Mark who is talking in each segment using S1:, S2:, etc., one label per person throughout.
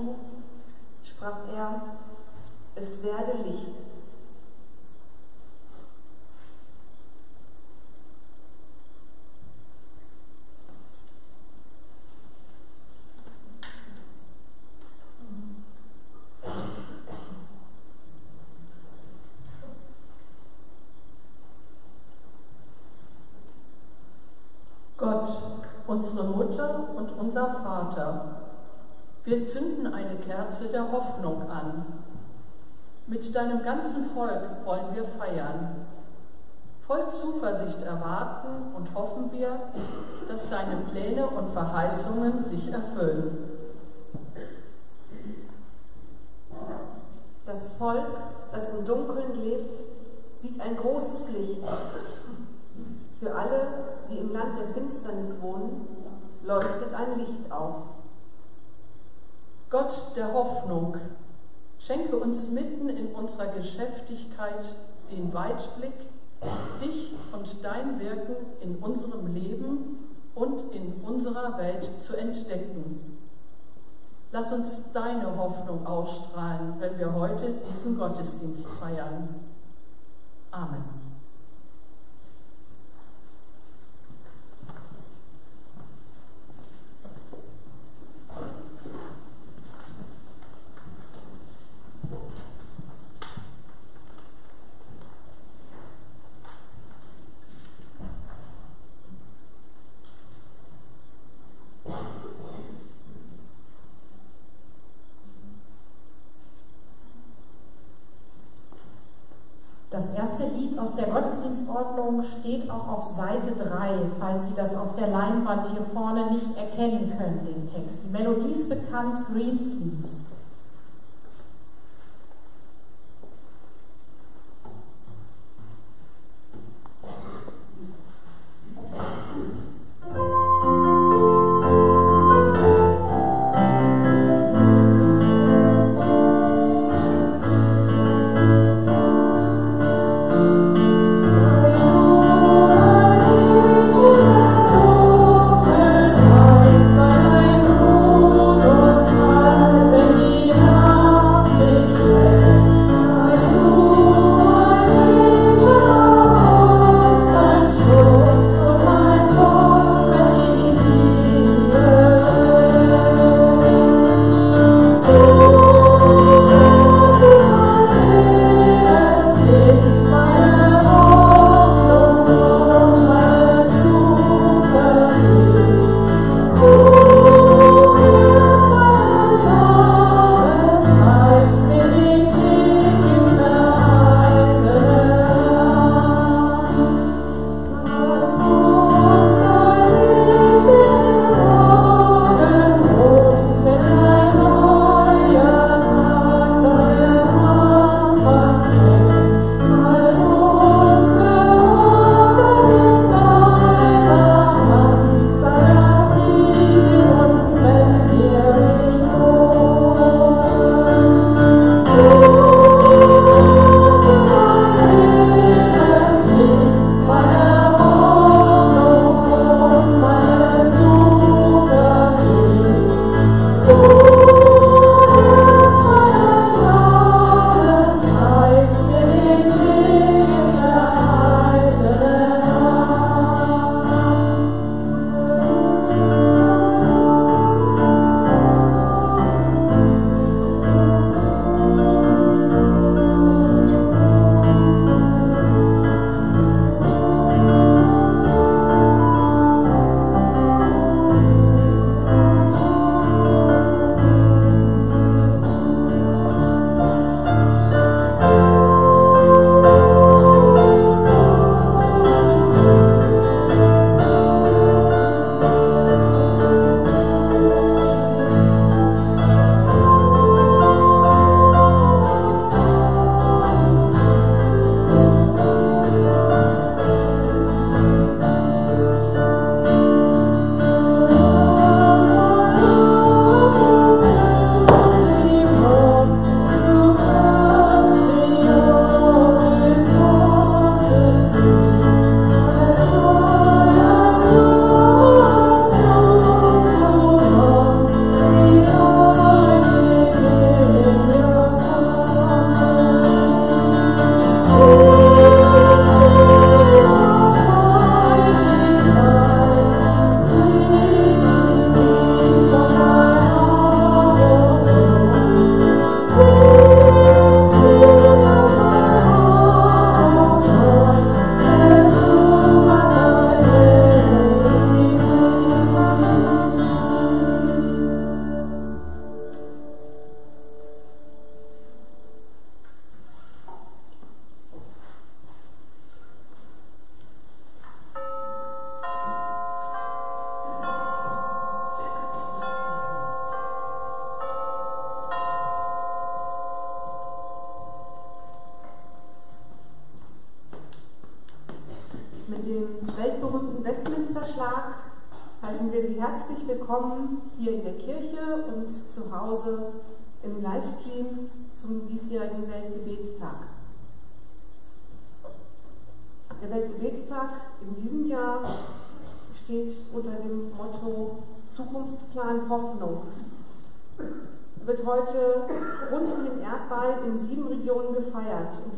S1: schuf, sprach er, es werde Licht.
S2: Gott, unsere Mutter und unser Vater, wir zünden eine Kerze der Hoffnung an. Mit deinem ganzen Volk wollen wir feiern. Voll Zuversicht erwarten und hoffen wir, dass deine Pläne und Verheißungen sich erfüllen.
S1: Das Volk, das im Dunkeln lebt, sieht ein großes Licht. Für alle, die im Land der Finsternis wohnen, leuchtet ein Licht auf.
S2: Gott der Hoffnung, schenke uns mitten in unserer Geschäftigkeit den Weitblick, dich und dein Wirken in unserem Leben und in unserer Welt zu entdecken. Lass uns deine Hoffnung ausstrahlen, wenn wir heute diesen Gottesdienst feiern. Amen.
S3: Das erste Lied aus der Gottesdienstordnung steht auch auf Seite 3, falls Sie das auf der Leinwand hier vorne nicht erkennen können, den Text. Die Melodie ist bekannt, Greensleeves.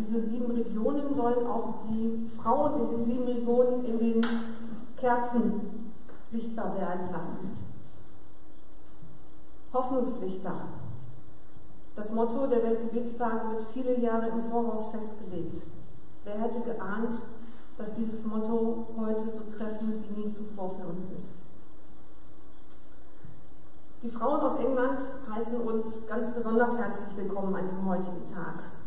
S1: Diese sieben Regionen sollen auch die Frauen in den sieben Regionen in den Kerzen sichtbar werden lassen. Hoffnungslichter. Das Motto der Weltgebetstage wird viele Jahre im Voraus festgelegt. Wer hätte geahnt, dass dieses Motto heute so treffend wie nie zuvor für uns ist. Die Frauen aus England heißen uns ganz besonders herzlich willkommen an dem heutigen Tag.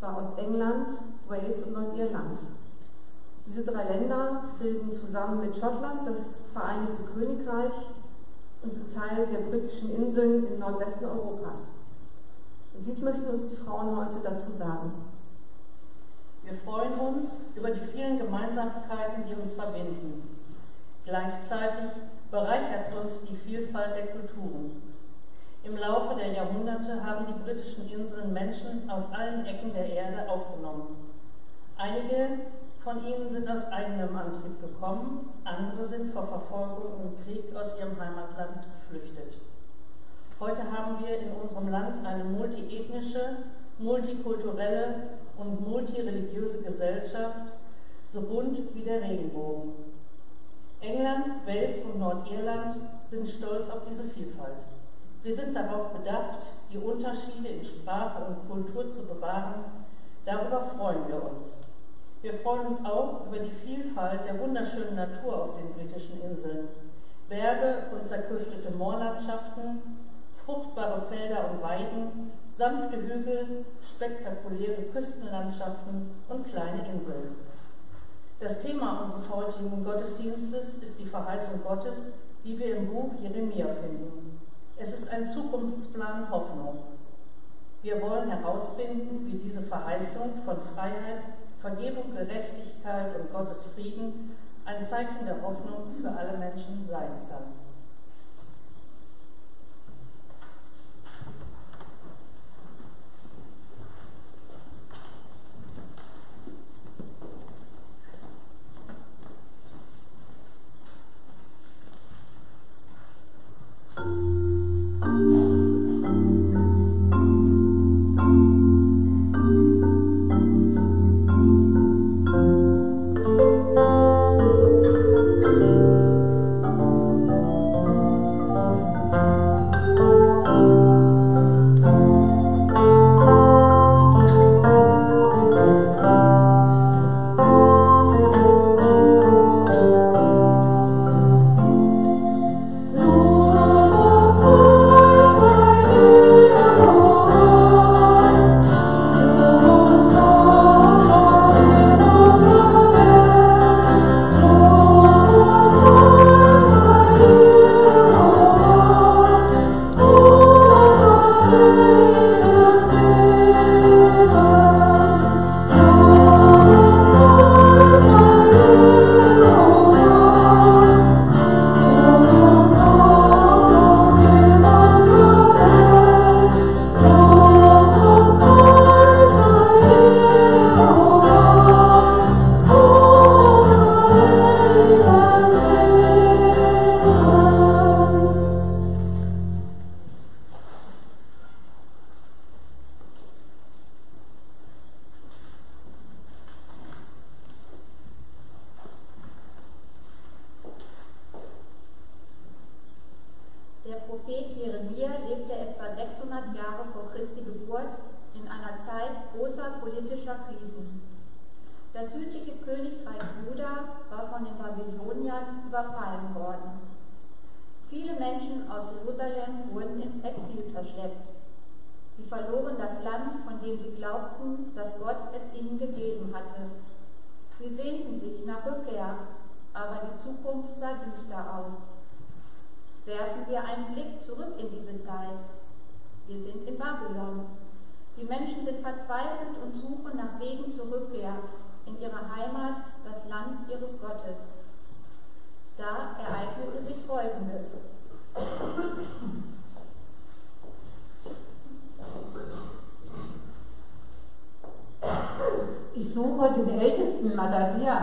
S1: Zwar aus England, Wales und Nordirland. Diese drei Länder bilden zusammen mit Schottland das Vereinigte Königreich und sind Teil der britischen Inseln im Nordwesten Europas. Und dies möchten uns die Frauen heute dazu sagen.
S4: Wir freuen uns über die vielen Gemeinsamkeiten, die uns verbinden. Gleichzeitig bereichert uns die Vielfalt der Kulturen. Im Laufe der Jahrhunderte haben die britischen Inseln Menschen aus allen Ecken der Erde aufgenommen. Einige von ihnen sind aus eigenem Antrieb gekommen, andere sind vor Verfolgung und Krieg aus ihrem Heimatland geflüchtet. Heute haben wir in unserem Land eine multiethnische, multikulturelle und multireligiöse Gesellschaft, so bunt wie der Regenbogen. England, Wales und Nordirland sind stolz auf diese Vielfalt. Wir sind darauf bedacht, die Unterschiede in Sprache und Kultur zu bewahren. Darüber freuen wir uns. Wir freuen uns auch über die Vielfalt der wunderschönen Natur auf den britischen Inseln. Berge und zerklüftete Moorlandschaften, fruchtbare Felder und Weiden, sanfte Hügel, spektakuläre Küstenlandschaften und kleine Inseln. Das Thema unseres heutigen Gottesdienstes ist die Verheißung Gottes, die wir im Buch Jeremia finden. Es ist ein Zukunftsplan Hoffnung. Wir wollen herausfinden, wie diese Verheißung von Freiheit, Vergebung, Gerechtigkeit und Gottes Frieden ein Zeichen der Hoffnung für alle Menschen sein kann.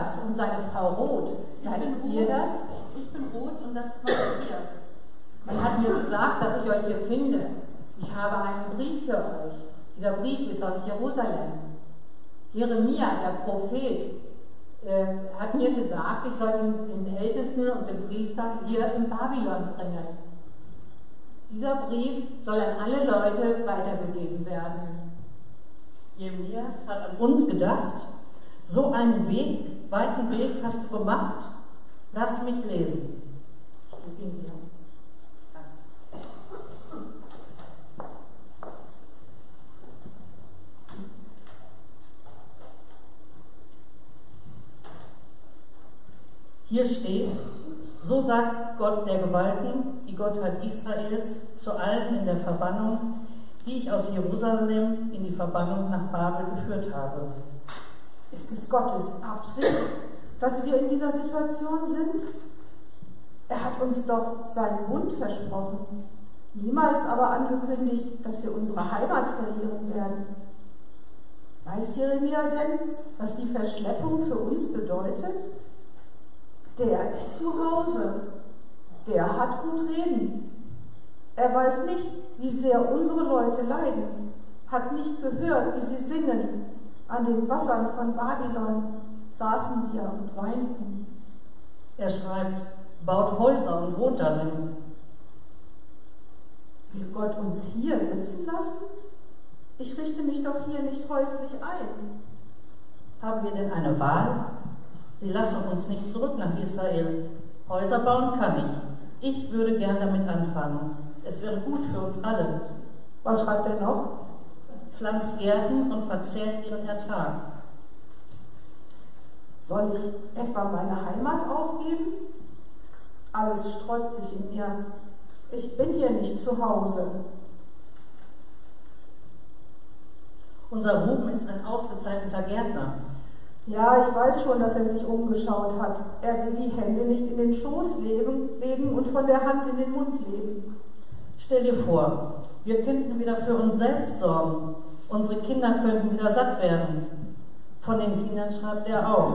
S5: Mattathias und seine Frau Roth. Seid ihr
S4: Ruth.
S5: das?
S4: Ich bin Ruth und das ist Matthias.
S5: Man hat mir gesagt, dass ich euch hier finde. Ich habe einen Brief für euch. Dieser Brief ist aus Jerusalem. Jeremia, der Prophet, äh, hat mir gesagt, ich soll ihn den Ältesten und den Priester hier in Babylon bringen. Dieser Brief soll an alle Leute weitergegeben werden.
S4: Jeremias hat an uns gedacht. So einen Weg, weiten Weg hast du gemacht. Lass mich lesen.
S5: Ich gebe ihn dir.
S4: Hier steht, so sagt Gott der Gewalten, die Gottheit Israels, zu allen in der Verbannung, die ich aus Jerusalem in die Verbannung nach Babel geführt habe.
S1: Ist es Gottes Absicht, dass wir in dieser Situation sind? Er hat uns doch seinen Bund versprochen, niemals aber angekündigt, dass wir unsere Heimat verlieren werden. Weiß Jeremia denn, was die Verschleppung für uns bedeutet? Der ist zu Hause, der hat gut reden. Er weiß nicht, wie sehr unsere Leute leiden, hat nicht gehört, wie sie singen. An den Wassern von Babylon saßen wir und weinten.
S4: Er schreibt, baut Häuser und wohnt darin.
S1: Will Gott uns hier sitzen lassen? Ich richte mich doch hier nicht häuslich ein.
S4: Haben wir denn eine Wahl? Sie lassen uns nicht zurück nach Israel. Häuser bauen kann ich. Ich würde gern damit anfangen. Es wäre gut für uns alle.
S1: Was schreibt er noch?
S4: Pflanzt Gärten und verzehrt ihren Ertrag.
S1: Soll ich etwa meine Heimat aufgeben? Alles sträubt sich in mir. Ich bin hier nicht zu Hause.
S4: Unser Ruben ist ein ausgezeichneter Gärtner.
S1: Ja, ich weiß schon, dass er sich umgeschaut hat. Er will die Hände nicht in den Schoß legen, legen und von der Hand in den Mund leben.
S4: Stell dir vor, wir könnten wieder für uns selbst sorgen. Unsere Kinder könnten wieder satt werden. Von den Kindern schreibt er auch.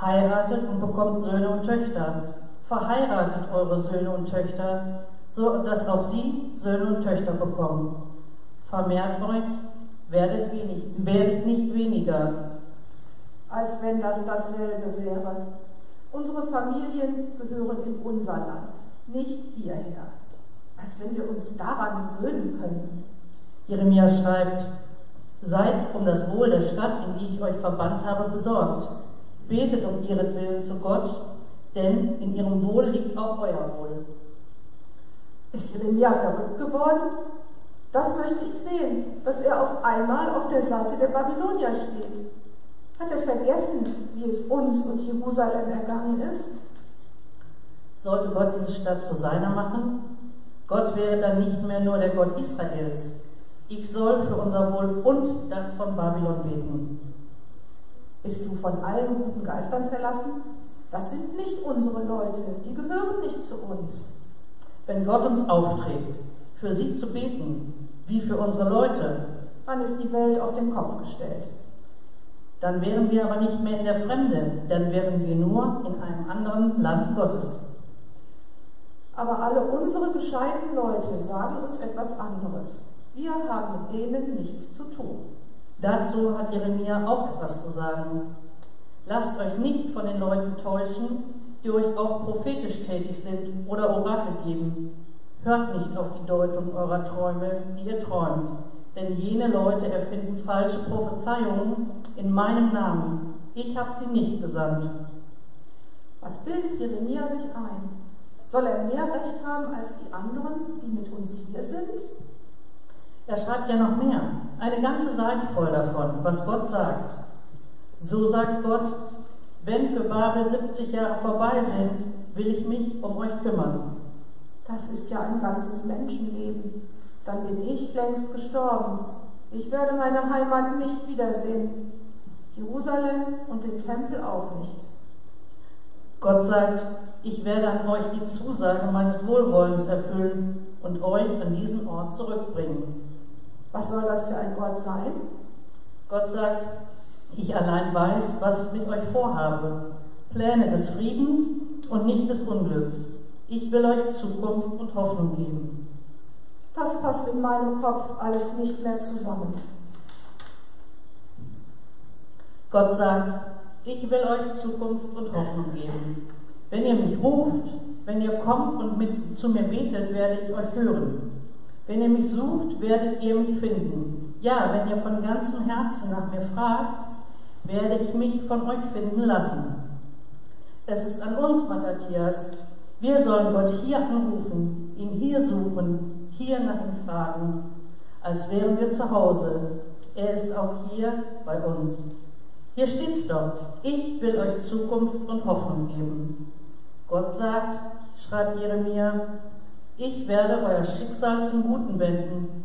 S4: Heiratet und bekommt Söhne und Töchter. Verheiratet eure Söhne und Töchter, so dass auch sie Söhne und Töchter bekommen. Vermehrt euch, werdet, wenig, werdet nicht weniger.
S1: Als wenn das dasselbe wäre. Unsere Familien gehören in unser Land, nicht hierher. Als wenn wir uns daran gewöhnen könnten.
S4: Jeremia schreibt, Seid um das Wohl der Stadt, in die ich euch verbannt habe, besorgt. Betet um ihretwillen zu Gott, denn in ihrem Wohl liegt auch euer Wohl.
S1: Ist Jeremia verrückt geworden? Das möchte ich sehen, dass er auf einmal auf der Seite der Babylonier steht. Hat er vergessen, wie es uns und Jerusalem ergangen ist?
S4: Sollte Gott diese Stadt zu seiner machen? Gott wäre dann nicht mehr nur der Gott Israels. Ich soll für unser Wohl und das von Babylon beten.
S1: Bist du von allen guten Geistern verlassen? Das sind nicht unsere Leute, die gehören nicht zu uns.
S4: Wenn Gott uns aufträgt, für sie zu beten, wie für unsere Leute,
S1: Dann ist die Welt auf den Kopf gestellt.
S4: dann wären wir aber nicht mehr in der Fremde, dann wären wir nur in einem anderen Land Gottes.
S1: Aber alle unsere gescheiten Leute sagen uns etwas anderes. Wir haben mit denen nichts zu tun.
S4: Dazu hat Jeremia auch etwas zu sagen. Lasst euch nicht von den Leuten täuschen, die euch auch prophetisch tätig sind oder Orakel geben. Hört nicht auf die Deutung eurer Träume, die ihr träumt, denn jene Leute erfinden falsche Prophezeiungen in meinem Namen. Ich habe sie nicht gesandt.
S1: Was bildet Jeremia sich ein? Soll er mehr Recht haben als die anderen, die mit uns hier sind?
S4: Er schreibt ja noch mehr, eine ganze Seite voll davon, was Gott sagt. So sagt Gott, wenn für Babel 70 Jahre vorbei sind, will ich mich um euch kümmern.
S1: Das ist ja ein ganzes Menschenleben. Dann bin ich längst gestorben. Ich werde meine Heimat nicht wiedersehen. Jerusalem und den Tempel auch nicht.
S4: Gott sagt, ich werde an euch die Zusage meines Wohlwollens erfüllen und euch an diesen Ort zurückbringen.
S1: Was soll das für ein Ort sein?
S4: Gott sagt, ich allein weiß, was ich mit euch vorhabe. Pläne des Friedens und nicht des Unglücks. Ich will euch Zukunft und Hoffnung geben.
S1: Das passt in meinem Kopf alles nicht mehr zusammen.
S4: Gott sagt, ich will euch Zukunft und Hoffnung geben. Wenn ihr mich ruft, wenn ihr kommt und mit, zu mir betet, werde ich euch hören. Wenn ihr mich sucht, werdet ihr mich finden. Ja, wenn ihr von ganzem Herzen nach mir fragt, werde ich mich von euch finden lassen. Es ist an uns, Matthias. Wir sollen Gott hier anrufen, ihn hier suchen, hier nach ihm fragen, als wären wir zu Hause. Er ist auch hier bei uns. Hier steht's doch. Ich will euch Zukunft und Hoffnung geben. Gott sagt, schreibt Jeremia, ich werde euer Schicksal zum Guten wenden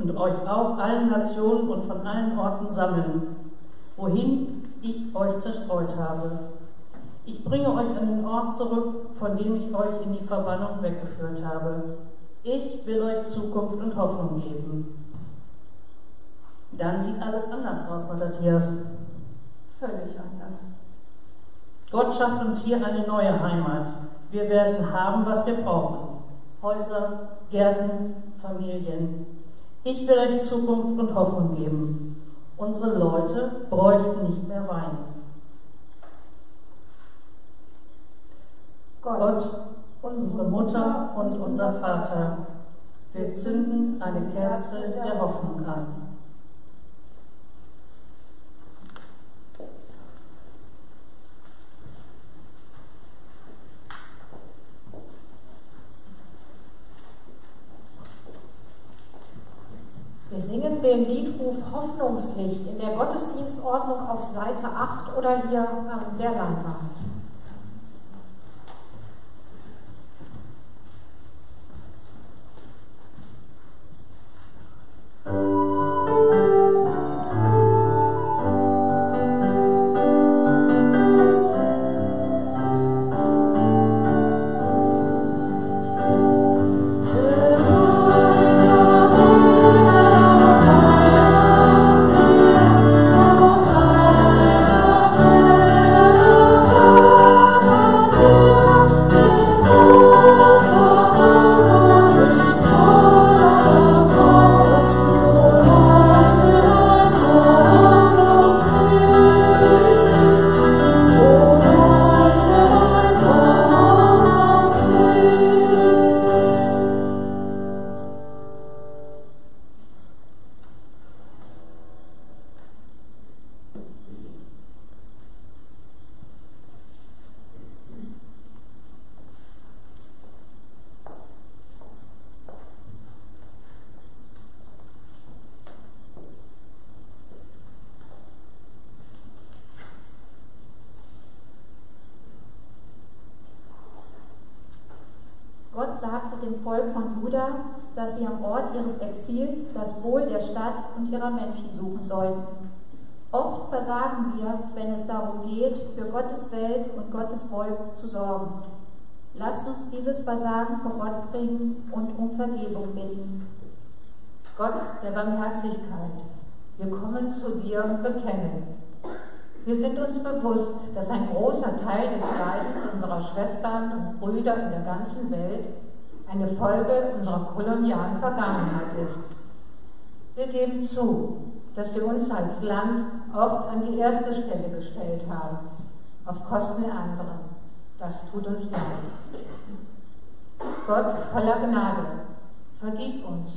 S4: und euch auch allen Nationen und von allen Orten sammeln, wohin ich euch zerstreut habe. Ich bringe euch an den Ort zurück, von dem ich euch in die Verbannung weggeführt habe. Ich will euch Zukunft und Hoffnung geben. Dann sieht alles anders aus, Matthias.
S1: Völlig anders.
S4: Gott schafft uns hier eine neue Heimat. Wir werden haben, was wir brauchen. Häuser, Gärten, Familien. Ich will euch Zukunft und Hoffnung geben. Unsere Leute bräuchten nicht mehr Wein.
S1: Gott,
S4: Gott, unsere Mutter und unser Vater, wir zünden eine Kerze der Hoffnung an.
S6: Wir singen den Liedruf Hoffnungslicht in der Gottesdienstordnung auf Seite 8 oder hier an der Leinwand.
S7: Uns dieses Versagen vor Gott bringen und um Vergebung bitten.
S5: Gott der Barmherzigkeit, wir kommen zu dir und bekennen. Wir sind uns bewusst, dass ein großer Teil des Leidens unserer Schwestern und Brüder in der ganzen Welt eine Folge unserer kolonialen Vergangenheit ist. Wir geben zu, dass wir uns als Land oft an die erste Stelle gestellt haben, auf Kosten der anderen. Das tut uns leid. Gott voller Gnade, vergib uns.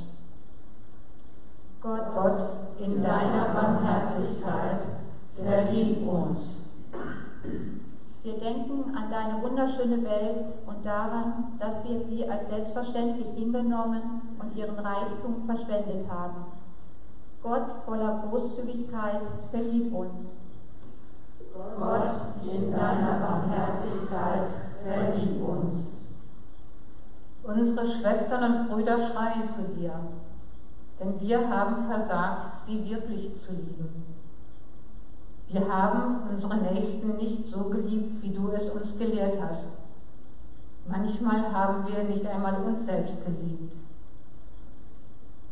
S7: Gott,
S5: Gott in deiner Barmherzigkeit, vergib uns.
S7: wir denken an deine wunderschöne Welt und daran, dass wir sie als selbstverständlich hingenommen und ihren Reichtum verschwendet haben. Gott voller Großzügigkeit, vergib uns.
S8: Gott in deiner Barmherzigkeit, vergib uns.
S5: Unsere Schwestern und Brüder schreien zu dir, denn wir haben versagt, sie wirklich zu lieben. Wir haben unsere Nächsten nicht so geliebt, wie du es uns gelehrt hast. Manchmal haben wir nicht einmal uns selbst geliebt.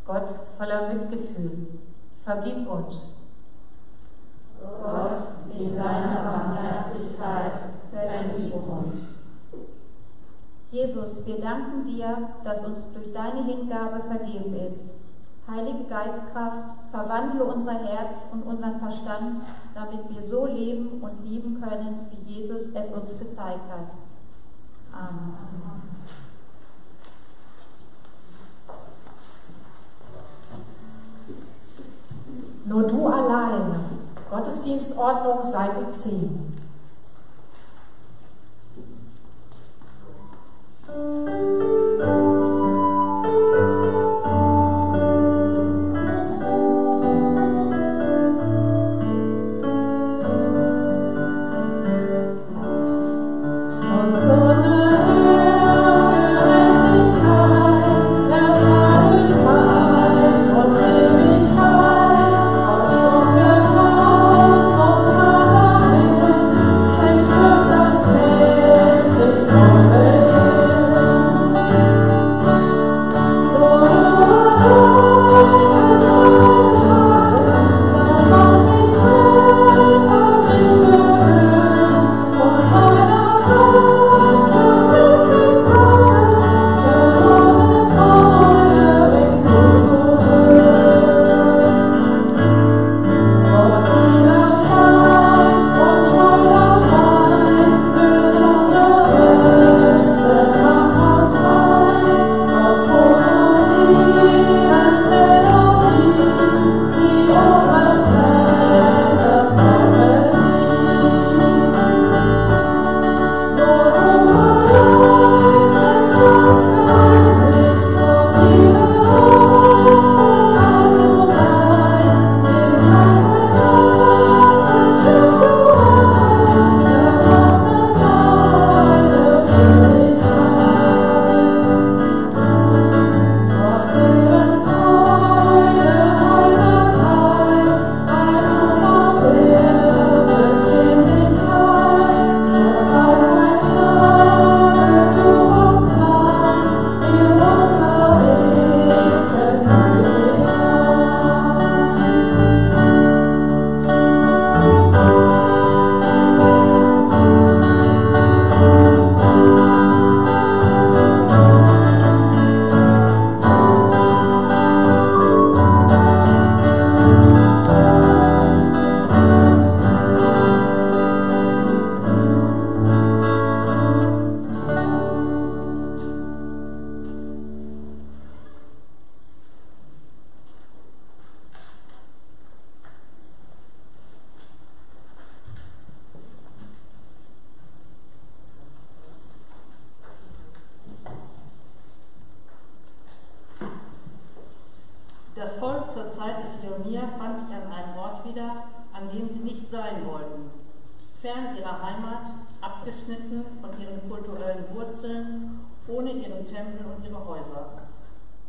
S5: Gott voller Mitgefühl, vergib uns.
S9: Gott, in deiner Barmherzigkeit, vergib uns.
S7: Jesus, wir danken dir, dass uns durch deine Hingabe vergeben ist. Heilige Geistkraft, verwandle unser Herz und unseren Verstand, damit wir so leben und lieben können, wie Jesus es uns gezeigt hat. Amen.
S3: Nur du allein. Gottesdienstordnung, Seite 10.
S6: thank you abgeschnitten von ihren kulturellen Wurzeln, ohne ihren Tempel und ihre Häuser.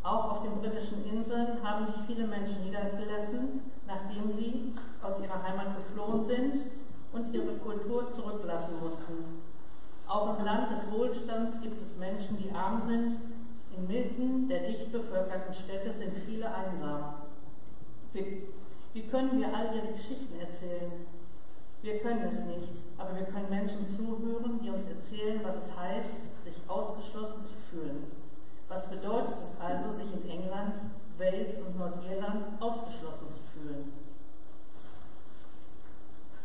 S6: Auch auf den britischen Inseln haben sich viele Menschen niedergelassen, nachdem sie aus ihrer Heimat geflohen sind und ihre Kultur zurücklassen mussten. Auch im Land des Wohlstands gibt es Menschen, die arm sind Inmitten der dicht bevölkerten Städte sind viele einsam. Wie, wie können wir all ihre Geschichten erzählen? Wir können es nicht, aber wir können Menschen zuhören, die uns erzählen, was es heißt, sich ausgeschlossen zu fühlen. Was bedeutet es also, sich in England, Wales und Nordirland ausgeschlossen zu fühlen?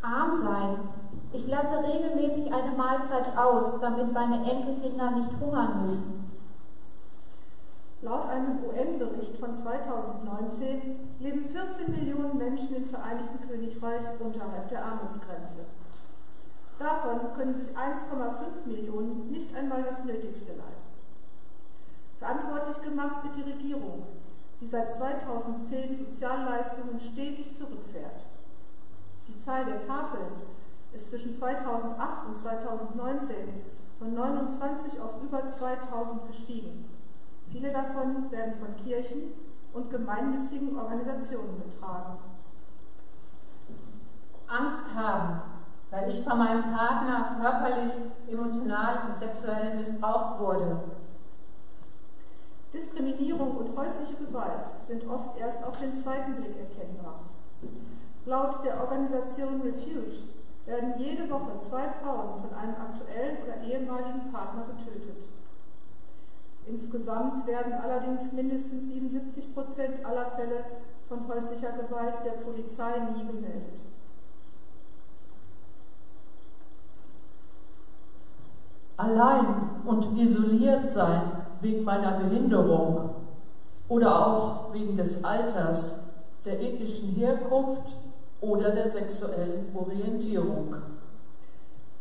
S7: Arm sein. Ich lasse regelmäßig eine Mahlzeit aus, damit meine Enkelkinder nicht hungern müssen.
S1: Laut einem UN-Bericht von 2019 leben 14 Millionen Menschen im Vereinigten Königreich unterhalb der Armutsgrenze. Davon können sich 1,5 Millionen nicht einmal das Nötigste leisten. Verantwortlich gemacht wird die Regierung, die seit 2010 Sozialleistungen stetig zurückfährt. Die Zahl der Tafeln ist zwischen 2008 und 2019 von 29 auf über 2000 gestiegen. Viele davon werden von Kirchen und gemeinnützigen Organisationen getragen.
S5: Angst ich von meinem Partner körperlich, emotional und sexuell missbraucht wurde.
S1: Diskriminierung und häusliche Gewalt sind oft erst auf den zweiten Blick erkennbar. Laut der Organisation Refuge werden jede Woche zwei Frauen von einem aktuellen oder ehemaligen Partner getötet. Insgesamt werden allerdings mindestens 77 Prozent aller Fälle von häuslicher Gewalt der Polizei nie gemeldet.
S2: Allein und isoliert sein wegen meiner Behinderung oder auch wegen des Alters, der ethnischen Herkunft oder der sexuellen Orientierung.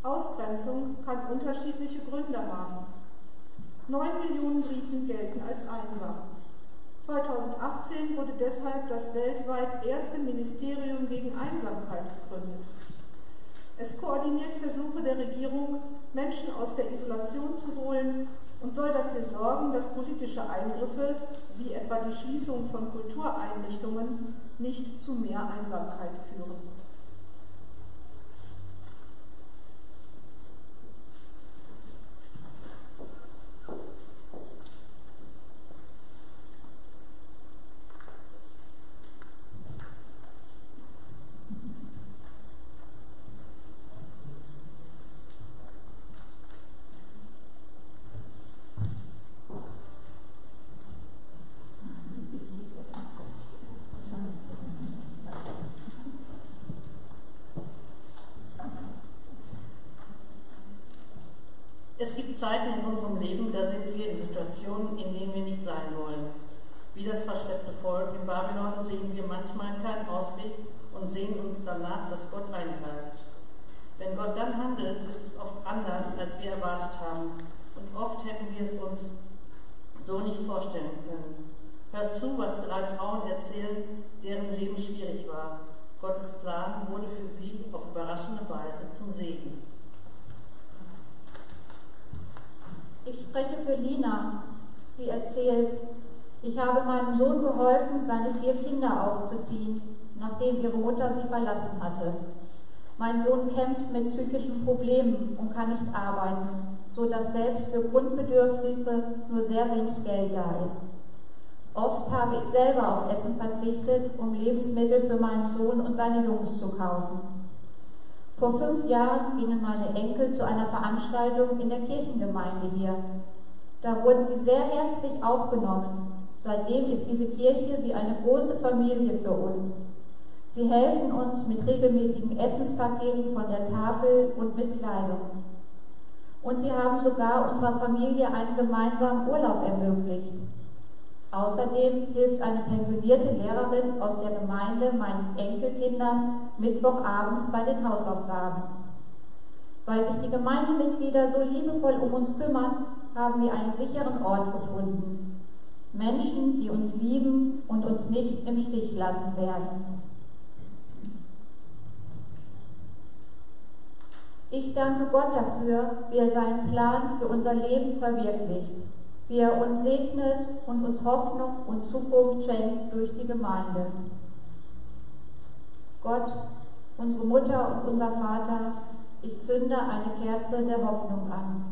S1: Ausgrenzung kann unterschiedliche Gründe haben. 9 Millionen Briten gelten als einsam. 2018 wurde deshalb das weltweit erste Ministerium gegen Einsamkeit gegründet. Es koordiniert Versuche der Regierung, Menschen aus der Isolation zu holen und soll dafür sorgen, dass politische Eingriffe, wie etwa die Schließung von Kultureinrichtungen, nicht zu mehr Einsamkeit führen.
S4: Es gibt Zeiten in unserem Leben, da sind wir in Situationen, in denen wir nicht sein wollen. Wie das verschleppte Volk in Babylon sehen wir manchmal keinen Ausweg und sehen uns danach, dass Gott eingreift. Wenn Gott dann handelt, ist es oft anders, als wir erwartet haben. Und oft hätten wir es uns so nicht vorstellen können. Hört zu, was drei Frauen erzählen, deren Leben schwierig war. Gottes Plan wurde für sie auf überraschende Weise zum Segen.
S7: Ich spreche für Lina. Sie erzählt, ich habe meinem Sohn geholfen, seine vier Kinder aufzuziehen, nachdem ihre Mutter sie verlassen hatte. Mein Sohn kämpft mit psychischen Problemen und kann nicht arbeiten, so dass selbst für Grundbedürfnisse nur sehr wenig Geld da ist. Oft habe ich selber auf Essen verzichtet, um Lebensmittel für meinen Sohn und seine Jungs zu kaufen. Vor fünf Jahren gingen meine Enkel zu einer Veranstaltung in der Kirchengemeinde hier. Da wurden sie sehr herzlich aufgenommen. Seitdem ist diese Kirche wie eine große Familie für uns. Sie helfen uns mit regelmäßigen Essenspaketen von der Tafel und mit Kleidung. Und sie haben sogar unserer Familie einen gemeinsamen Urlaub ermöglicht. Außerdem hilft eine pensionierte Lehrerin aus der Gemeinde meinen Enkelkindern Mittwochabends bei den Hausaufgaben. Weil sich die Gemeindemitglieder so liebevoll um uns kümmern, haben wir einen sicheren Ort gefunden. Menschen, die uns lieben und uns nicht im Stich lassen werden. Ich danke Gott dafür, wie er seinen Plan für unser Leben verwirklicht wie er uns segnet und uns Hoffnung und Zukunft schenkt durch die Gemeinde. Gott, unsere Mutter und unser Vater, ich zünde eine Kerze der Hoffnung an.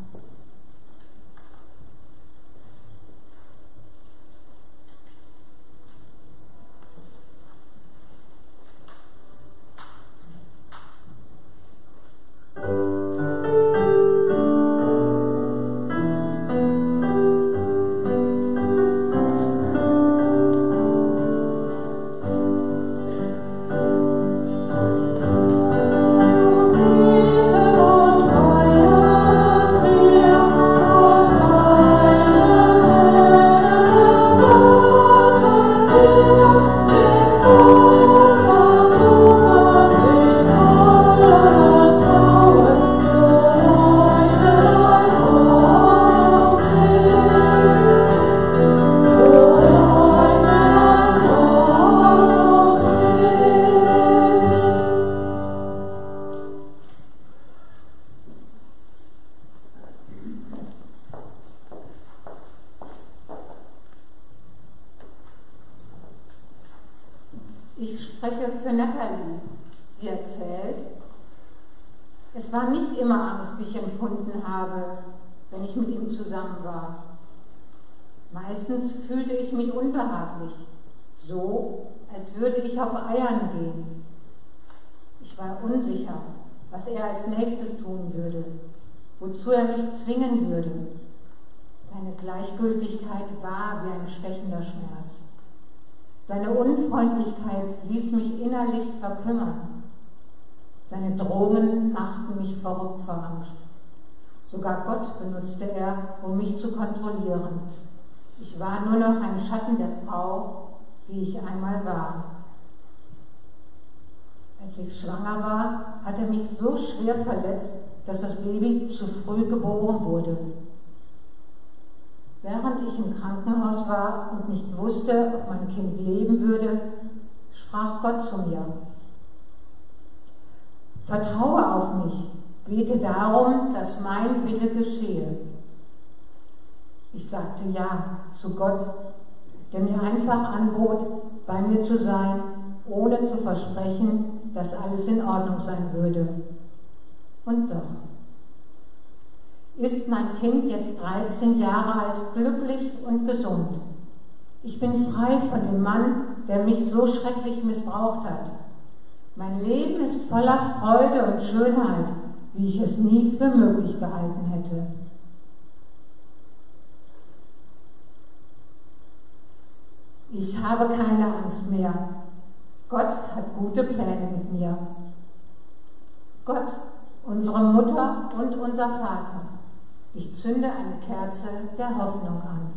S5: Zwingen würde. Seine Gleichgültigkeit war wie ein stechender Schmerz. Seine Unfreundlichkeit ließ mich innerlich verkümmern. Seine Drohungen machten mich verrückt vor Angst. Sogar Gott benutzte er, um mich zu kontrollieren. Ich war nur noch ein Schatten der Frau, die ich einmal war. Als ich schwanger war, hat er mich so schwer verletzt, dass das Baby zu früh geboren wurde. Während ich im Krankenhaus war und nicht wusste, ob mein Kind leben würde, sprach Gott zu mir. Vertraue auf mich, bete darum, dass mein Wille geschehe. Ich sagte ja zu Gott, der mir einfach anbot, bei mir zu sein, ohne zu versprechen, dass alles in Ordnung sein würde. Und doch. Ist mein Kind jetzt 13 Jahre alt, glücklich und gesund? Ich bin frei von dem Mann, der mich so schrecklich missbraucht hat. Mein Leben ist voller Freude und Schönheit, wie ich es nie für möglich gehalten hätte. Ich habe keine Angst mehr. Gott hat gute Pläne mit mir. Gott, unsere Mutter und unser Vater. Ich zünde eine Kerze der Hoffnung an.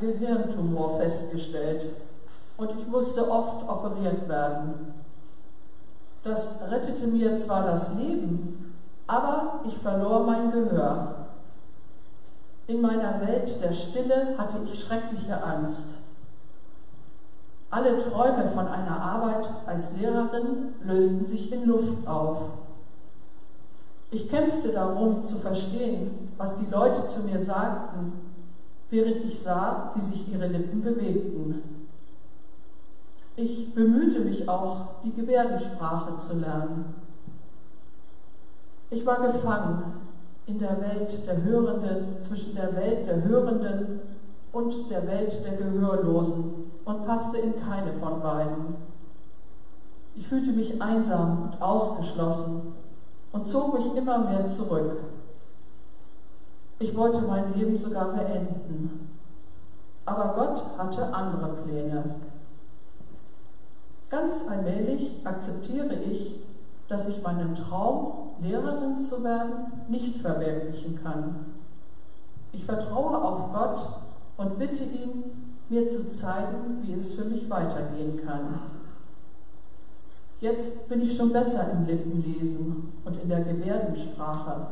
S2: Gehirntumor festgestellt und ich musste oft operiert werden. Das rettete mir zwar das Leben, aber ich verlor mein Gehör. In meiner Welt der Stille hatte ich schreckliche Angst. Alle Träume von einer Arbeit als Lehrerin lösten sich in Luft auf. Ich kämpfte darum zu verstehen, was die Leute zu mir sagten während ich sah, wie sich ihre Lippen bewegten. Ich bemühte mich auch, die Gebärdensprache zu lernen. Ich war gefangen in der Welt der Hörenden, zwischen der Welt der Hörenden und der Welt der Gehörlosen und passte in keine von beiden. Ich fühlte mich einsam und ausgeschlossen und zog mich immer mehr zurück. Ich wollte mein Leben sogar beenden. Aber Gott hatte andere Pläne. Ganz allmählich akzeptiere ich, dass ich meinen Traum, Lehrerin zu werden, nicht verwirklichen kann. Ich vertraue auf Gott und bitte ihn, mir zu zeigen, wie es für mich weitergehen kann. Jetzt bin ich schon besser im Lippenlesen und in der Gebärdensprache.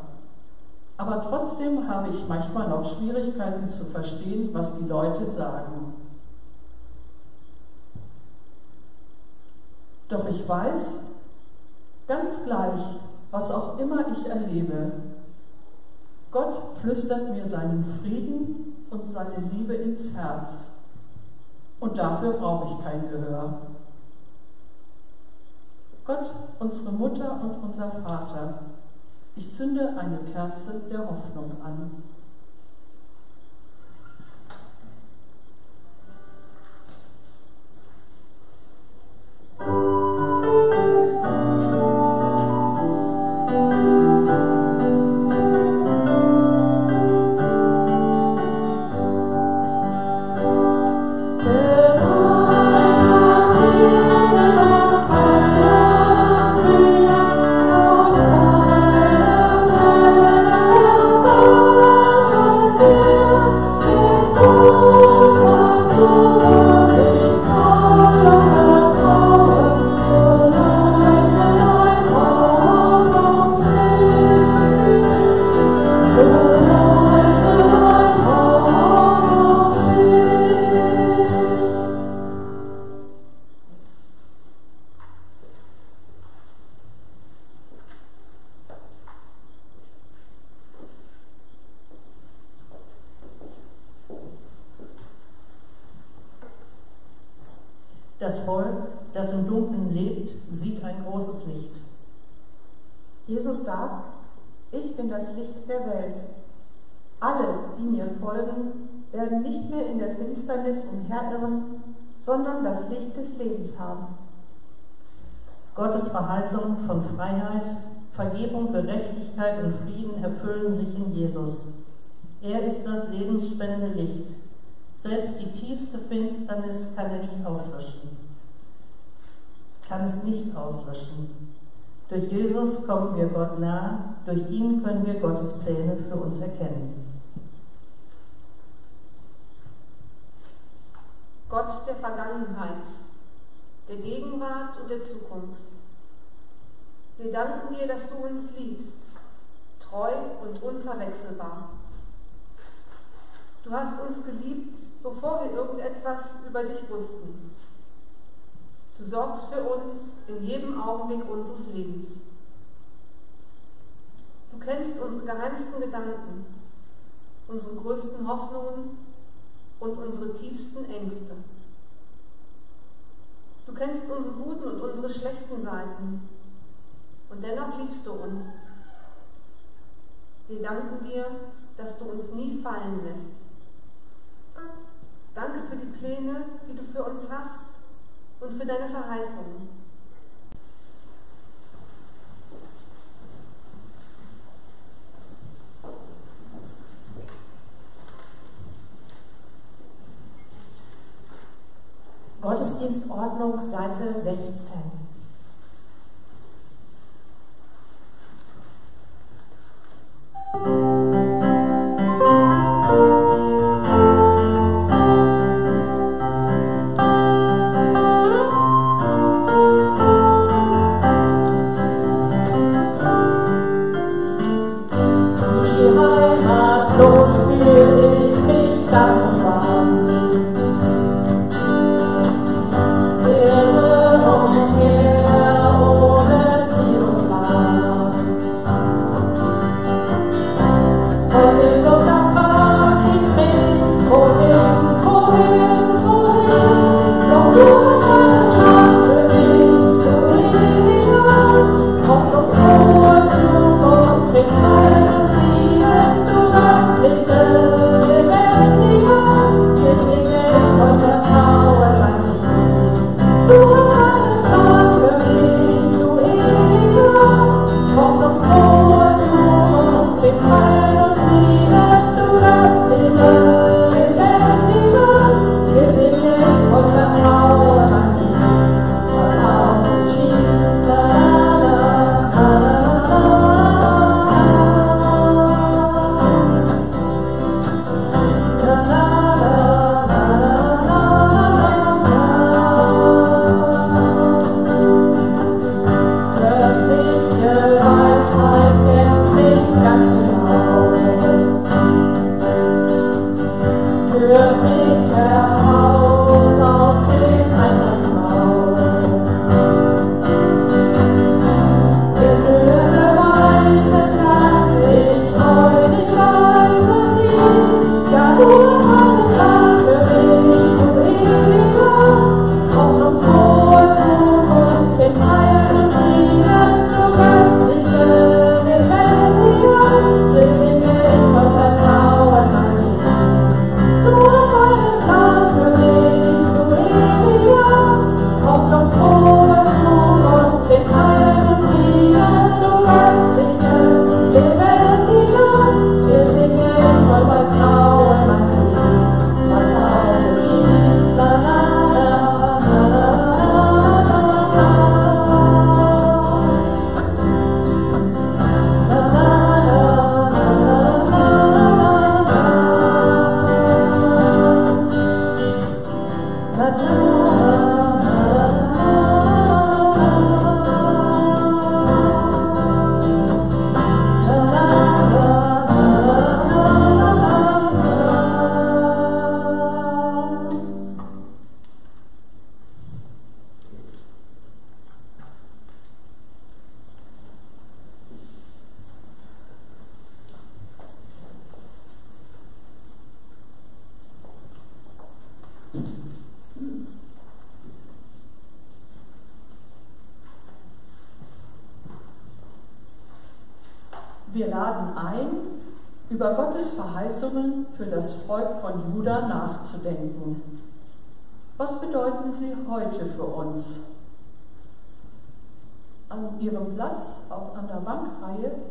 S2: Aber trotzdem habe ich manchmal noch Schwierigkeiten zu verstehen, was die Leute sagen. Doch ich weiß, ganz gleich, was auch immer ich erlebe, Gott flüstert mir seinen Frieden und seine Liebe ins Herz. Und dafür brauche ich kein Gehör.
S6: Gott, unsere Mutter und unser Vater, ich zünde eine Kerze der Hoffnung an.
S4: Gerechtigkeit und Frieden erfüllen sich in Jesus. Er ist das lebensspendende Licht. Selbst die tiefste Finsternis kann er nicht auslöschen. Kann es nicht auslöschen. Durch Jesus kommen wir Gott nah, durch ihn können wir Gottes Pläne für uns erkennen.
S1: Gott der Vergangenheit, der Gegenwart und der Zukunft. Wir danken dir, dass du uns liebst, treu und unverwechselbar. Du hast uns geliebt, bevor wir irgendetwas über dich wussten. Du sorgst für uns in jedem Augenblick unseres Lebens. Du kennst unsere geheimsten Gedanken, unsere größten Hoffnungen und unsere tiefsten Ängste. Du kennst unsere guten und unsere schlechten Seiten und dennoch liebst du uns. Wir danken dir, dass du uns nie fallen lässt. Danke für die Pläne, die du für uns hast und für deine Verheißungen.
S3: Gottesdienstordnung, Seite 16.
S10: Die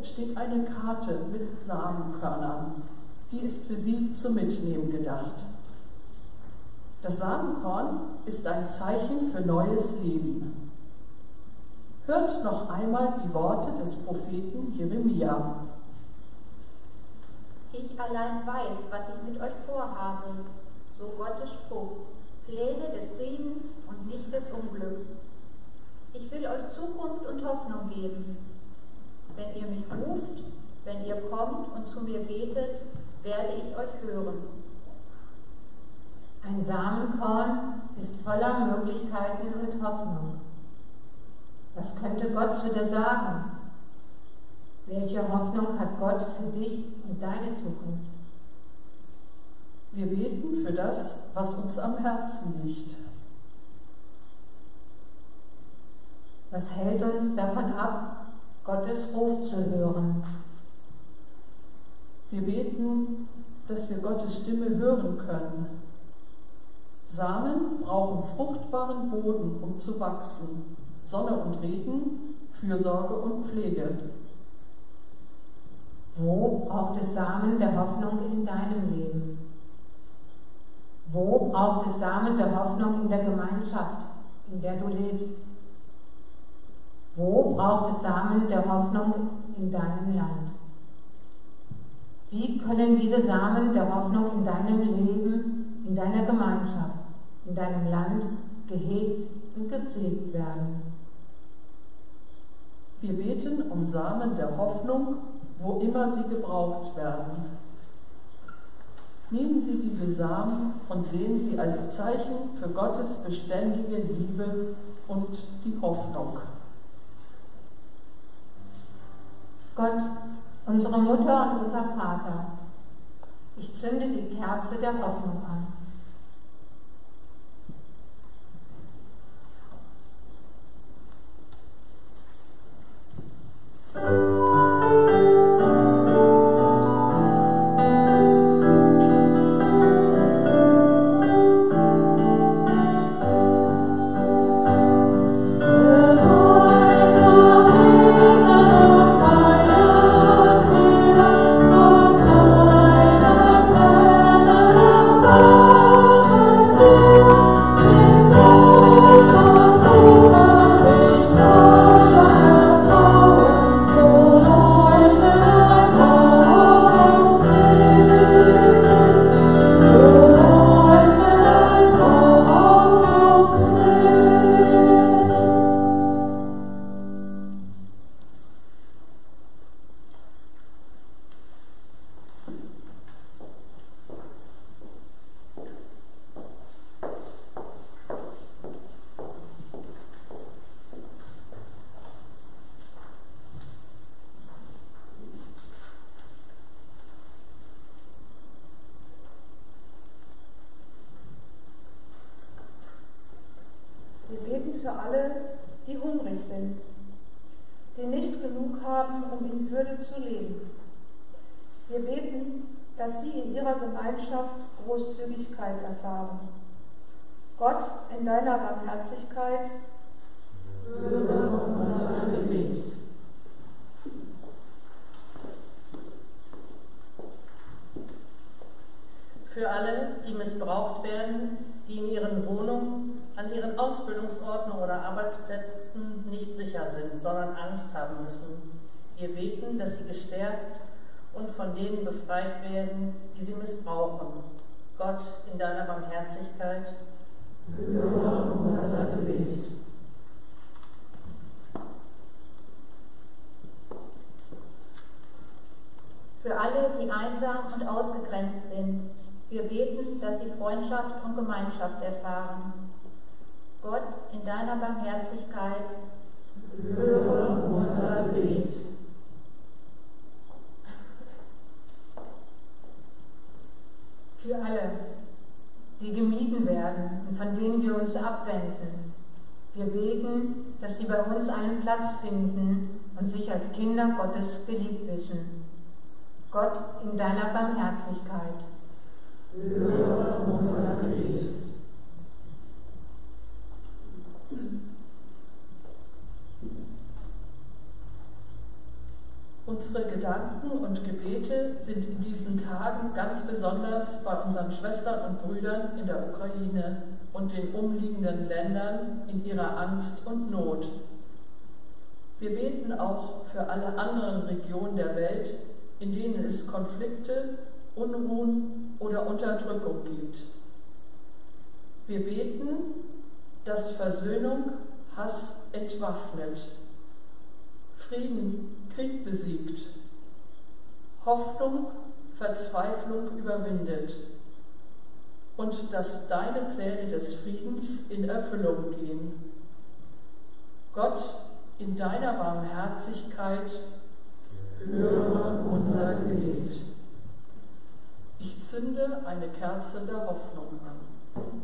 S2: steht eine Karte mit Samenkörnern. Die ist für Sie zum Mitnehmen gedacht. Das Samenkorn ist ein Zeichen für neues Leben. Hört noch einmal die Worte des Propheten Jeremia.
S7: Ich allein weiß, was ich mit euch vorhabe, so Gottes Spruch, Pläne des Friedens und nicht des Unglücks. Ich will euch Zukunft und Hoffnung geben. Wenn ihr mich ruft, wenn ihr kommt und zu mir betet, werde ich euch hören.
S5: Ein Samenkorn ist voller Möglichkeiten und Hoffnung. Was könnte Gott zu dir sagen? Welche Hoffnung hat Gott für dich und deine Zukunft?
S2: Wir beten für das, was uns am Herzen liegt.
S5: Was hält uns davon ab, Gottes Ruf zu hören?
S2: Wir beten, dass wir Gottes Stimme hören können. Samen brauchen fruchtbaren Boden, um zu wachsen. Sonne und Regen, Fürsorge und Pflege.
S5: Wo braucht es Samen der Hoffnung in deinem Leben? Wo braucht es Samen der Hoffnung in der Gemeinschaft, in der du lebst? Wo braucht es Samen der Hoffnung in deinem Land? Wie können diese Samen der Hoffnung in deinem Leben, in deiner Gemeinschaft, in deinem Land gehegt und gepflegt werden?
S2: Wir beten um Samen der Hoffnung, wo immer sie gebraucht werden. Nehmen Sie diese Samen und sehen sie als Zeichen für Gottes beständige Liebe und die Hoffnung.
S5: Gott, unsere Mutter und unser Vater, ich zünde die Kerze der Hoffnung an.
S6: Wir Für alle, die
S5: gemieden werden und von denen wir uns abwenden. Wir beten, dass sie bei uns einen Platz finden und sich als Kinder Gottes geliebt wissen. Gott in deiner Barmherzigkeit.
S2: Höre unser Gebet.
S6: Unsere Gedanken und Gebete sind in diesen Tagen ganz besonders bei unseren Schwestern und Brüdern in der Ukraine und den umliegenden Ländern in ihrer Angst und Not. Wir beten auch für alle anderen Regionen der Welt, in denen es Konflikte, Unruhen oder Unterdrückung gibt. Wir beten, dass Versöhnung Hass entwaffnet, Frieden Krieg besiegt, Hoffnung Verzweiflung überwindet und dass deine Pläne des Friedens in Erfüllung gehen. Gott, in deiner Barmherzigkeit, höre unser Gebet. Ich zünde eine Kerze der Hoffnung an.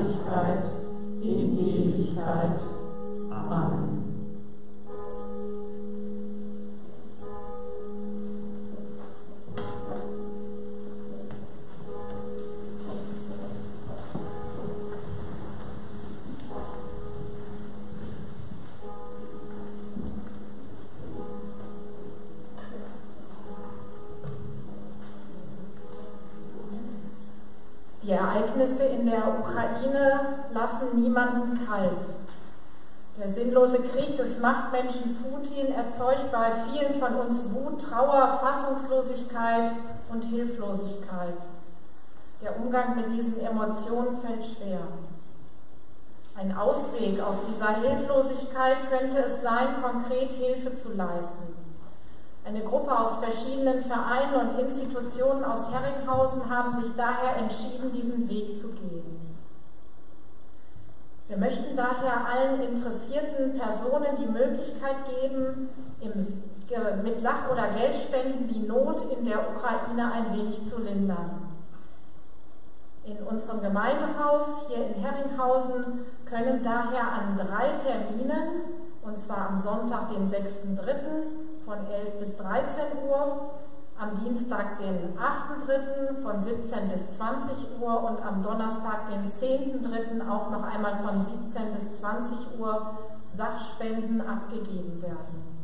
S2: Die
S3: Ereignisse in der Ukraine lassen niemanden kalt. Der sinnlose Krieg des Machtmenschen Putin erzeugt bei vielen von uns Wut, Trauer, Fassungslosigkeit und Hilflosigkeit. Der Umgang mit diesen Emotionen fällt schwer. Ein Ausweg aus dieser Hilflosigkeit könnte es sein, konkret Hilfe zu leisten. Eine Gruppe aus verschiedenen Vereinen und Institutionen aus Herringhausen haben sich daher entschieden, diesen Weg zu gehen. Wir möchten daher allen interessierten Personen die Möglichkeit geben, mit Sach- oder Geldspenden die Not in der Ukraine ein wenig zu lindern. In unserem Gemeindehaus hier in Herringhausen können daher an drei Terminen, und zwar am Sonntag, den 6.3., von 11 bis 13 Uhr, am Dienstag, den 8.3. von 17 bis 20 Uhr und am Donnerstag, den 10.3. auch noch einmal von 17 bis 20 Uhr Sachspenden abgegeben werden.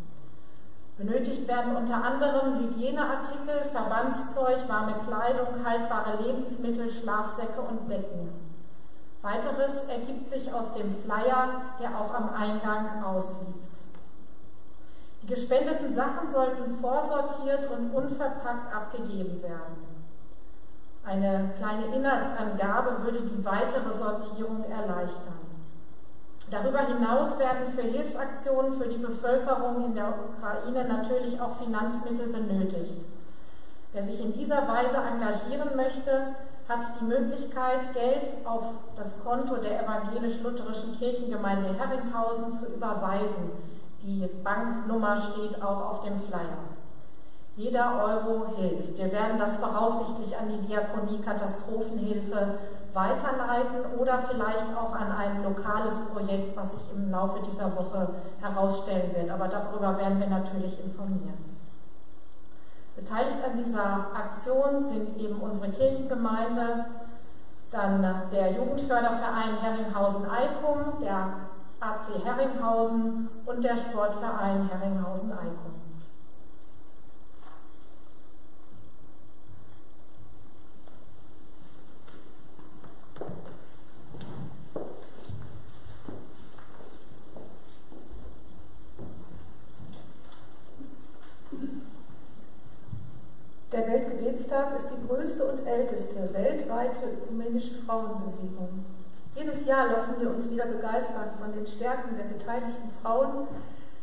S3: Benötigt werden unter anderem Hygieneartikel, Verbandszeug, warme Kleidung, haltbare Lebensmittel, Schlafsäcke und Betten. Weiteres ergibt sich aus dem Flyer, der auch am Eingang ausliegt. Die gespendeten Sachen sollten vorsortiert und unverpackt abgegeben werden. Eine kleine Inhaltsangabe würde die weitere Sortierung erleichtern. Darüber hinaus werden für Hilfsaktionen für die Bevölkerung in der Ukraine natürlich auch Finanzmittel benötigt. Wer sich in dieser Weise engagieren möchte, hat die Möglichkeit, Geld auf das Konto der evangelisch-lutherischen Kirchengemeinde Herringhausen zu überweisen. Die Banknummer steht auch auf dem Flyer. Jeder Euro hilft. Wir werden das voraussichtlich an die Diakonie Katastrophenhilfe weiterleiten oder vielleicht auch an ein lokales Projekt, was sich im Laufe dieser Woche herausstellen wird. Aber darüber werden wir natürlich informieren. Beteiligt an dieser Aktion sind eben unsere Kirchengemeinde, dann der Jugendförderverein Herringhausen-Eikum, der AC Herringhausen und der Sportverein Herringhausen-Eikum.
S1: Der Weltgebetstag ist die größte und älteste weltweite ökumenische Frauenbewegung. Jedes Jahr lassen wir uns wieder begeistern von den Stärken der beteiligten Frauen,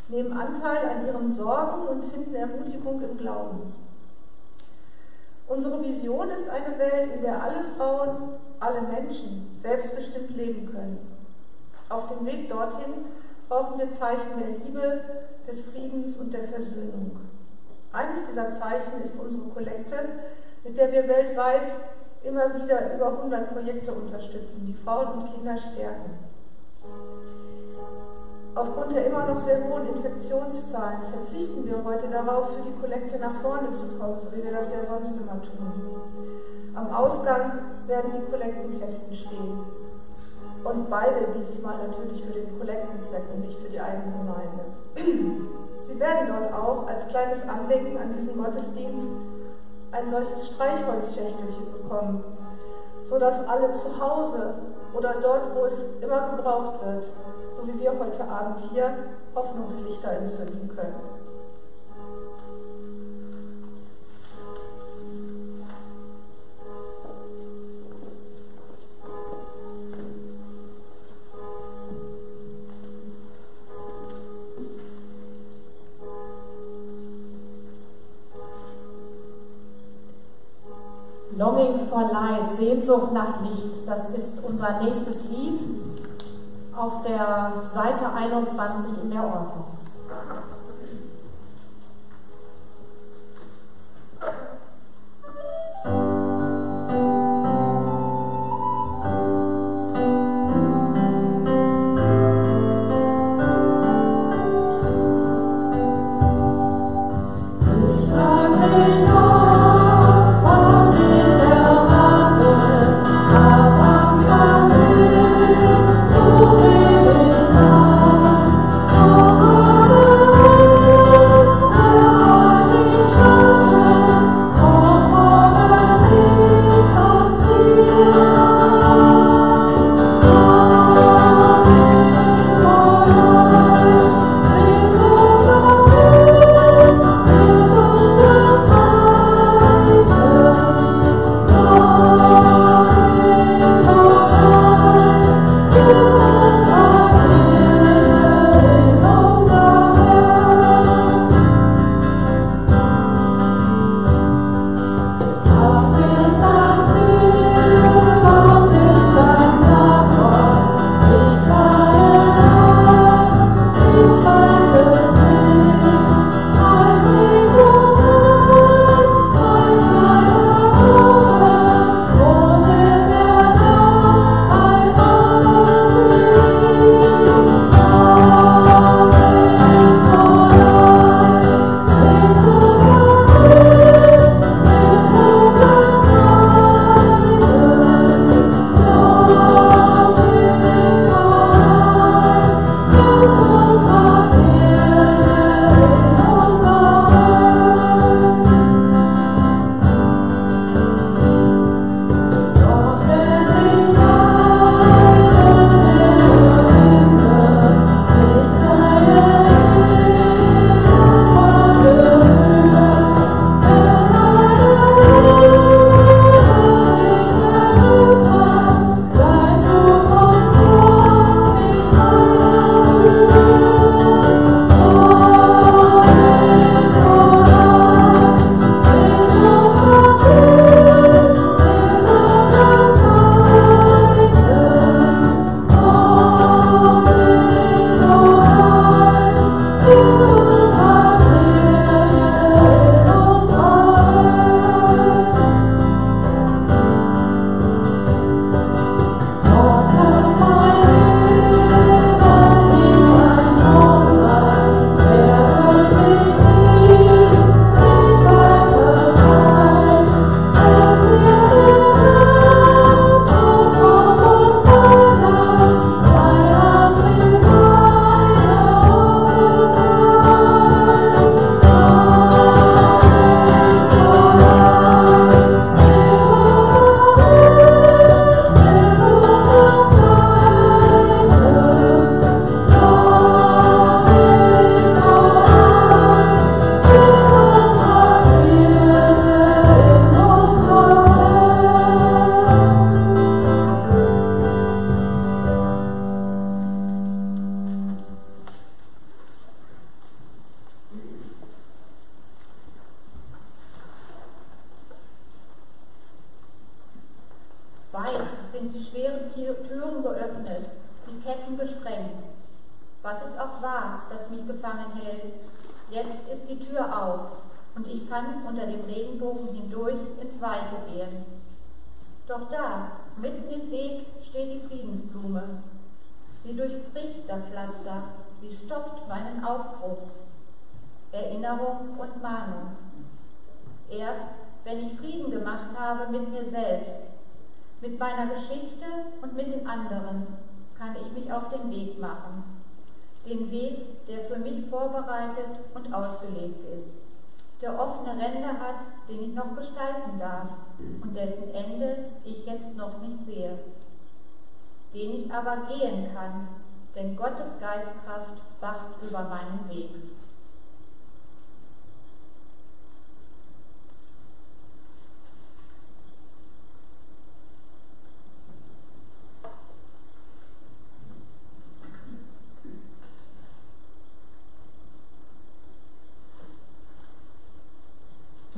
S1: nehmen Anteil an ihren Sorgen und finden Ermutigung im Glauben. Unsere Vision ist eine Welt, in der alle Frauen, alle Menschen selbstbestimmt leben können. Auf dem Weg dorthin brauchen wir Zeichen der Liebe, des Friedens und der Versöhnung. Eines dieser Zeichen ist unsere Kollekte, mit der wir weltweit immer wieder über 100 Projekte unterstützen, die Frauen und Kinder stärken. Aufgrund der immer noch sehr hohen Infektionszahlen verzichten wir heute darauf, für die Kollekte nach vorne zu kommen, so wie wir das ja sonst immer tun. Am Ausgang werden die Kollektenkästen stehen. Und beide diesmal natürlich für den Kollektenzweck und nicht für die eigene Gemeinde. Sie werden dort auch als kleines Andenken an diesen Gottesdienst ein solches Streichholzschächtelchen bekommen, sodass alle zu Hause oder dort, wo es immer gebraucht wird, so wie wir heute Abend hier, Hoffnungslichter entzünden können.
S6: Longing for Light, Sehnsucht nach Licht, das ist unser nächstes Lied auf der Seite 21 in der Ordnung.
S7: Offene Ränder hat, den ich noch gestalten darf und dessen Ende ich jetzt noch nicht sehe, den ich aber gehen kann, denn Gottes Geistkraft wacht über meinen Weg.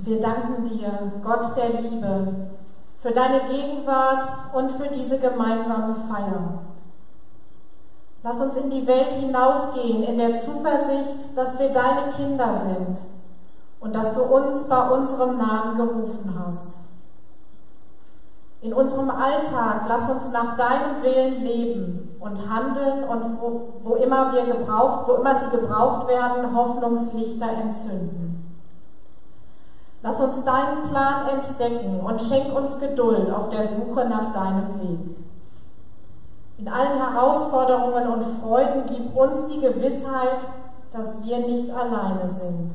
S3: Wir danken dir, Gott der Liebe, für deine Gegenwart und für diese gemeinsame Feier. Lass uns in die Welt hinausgehen in der Zuversicht, dass wir deine Kinder sind und dass du uns bei unserem Namen gerufen hast. In unserem Alltag lass uns nach deinem Willen leben und handeln und wo, wo immer wir gebraucht, wo immer sie gebraucht werden, Hoffnungslichter entzünden. Lass uns deinen Plan entdecken und schenk uns Geduld auf der Suche nach deinem Weg. In allen Herausforderungen und Freuden gib uns die Gewissheit, dass wir nicht alleine sind.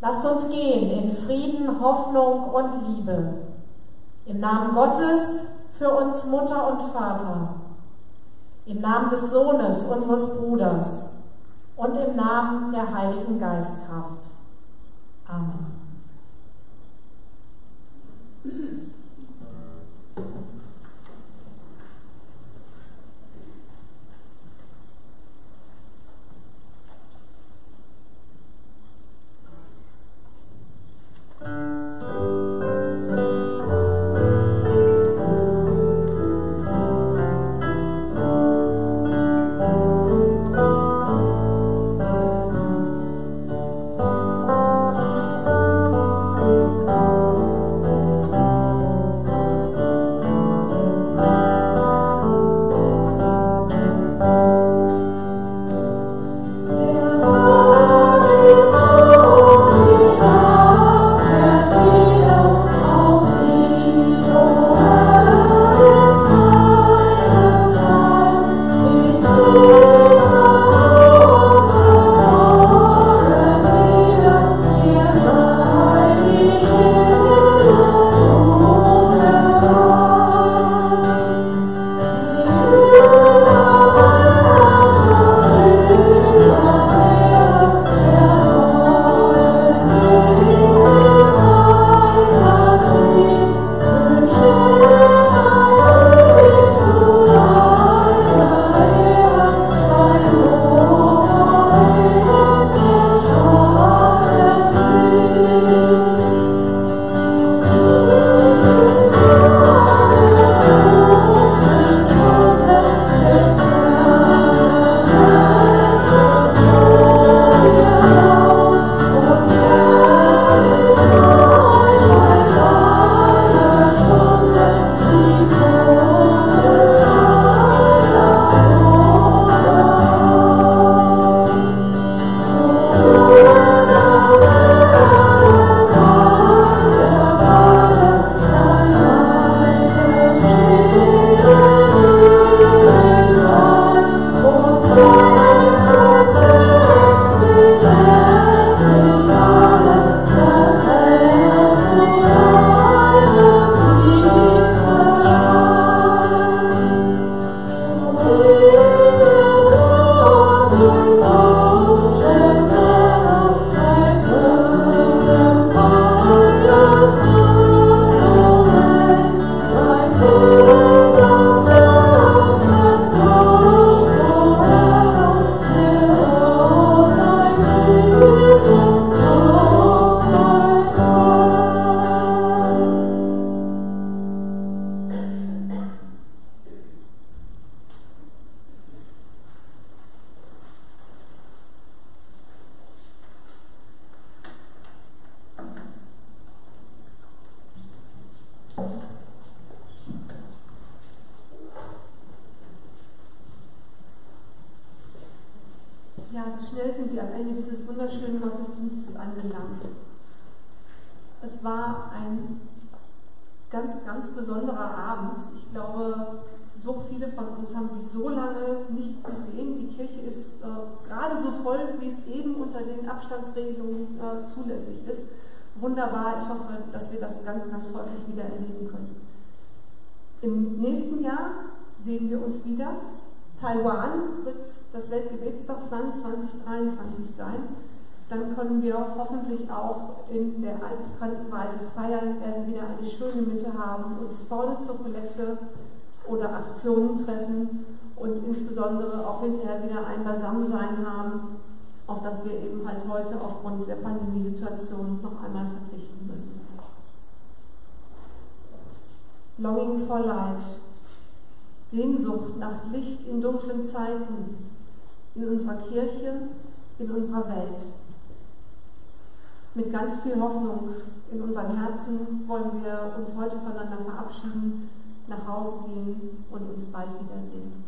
S3: Lasst uns gehen in Frieden, Hoffnung und Liebe. Im Namen Gottes für uns Mutter und Vater. Im Namen des Sohnes, unseres Bruders. Und im Namen der Heiligen Geistkraft. Amen.
S6: Ja, wunderschönen Gottesdienstes angelangt. Es war ein ganz, ganz besonderer Abend. Ich glaube, so viele von uns haben sie so lange nicht gesehen. Die Kirche ist äh, gerade so voll, wie es eben unter den Abstandsregelungen äh, zulässig ist. Wunderbar, ich hoffe, dass wir das ganz, ganz häufig wieder erleben können. Im nächsten Jahr sehen wir uns wieder. Taiwan wird das Weltgebetstagsland 2023 sein. Dann können wir hoffentlich auch in der altbekannten Weise feiern, werden wieder eine schöne Mitte haben, uns vorne zur Kollekte oder Aktionen treffen und insbesondere auch hinterher wieder ein Beisammensein haben, auf das wir eben halt heute aufgrund der Pandemiesituation noch einmal verzichten müssen. Longing for Light, Sehnsucht nach Licht in dunklen Zeiten, in unserer Kirche, in unserer Welt. Mit ganz viel Hoffnung in unseren Herzen wollen wir uns heute voneinander verabschieden nach Hause gehen und uns bald wiedersehen.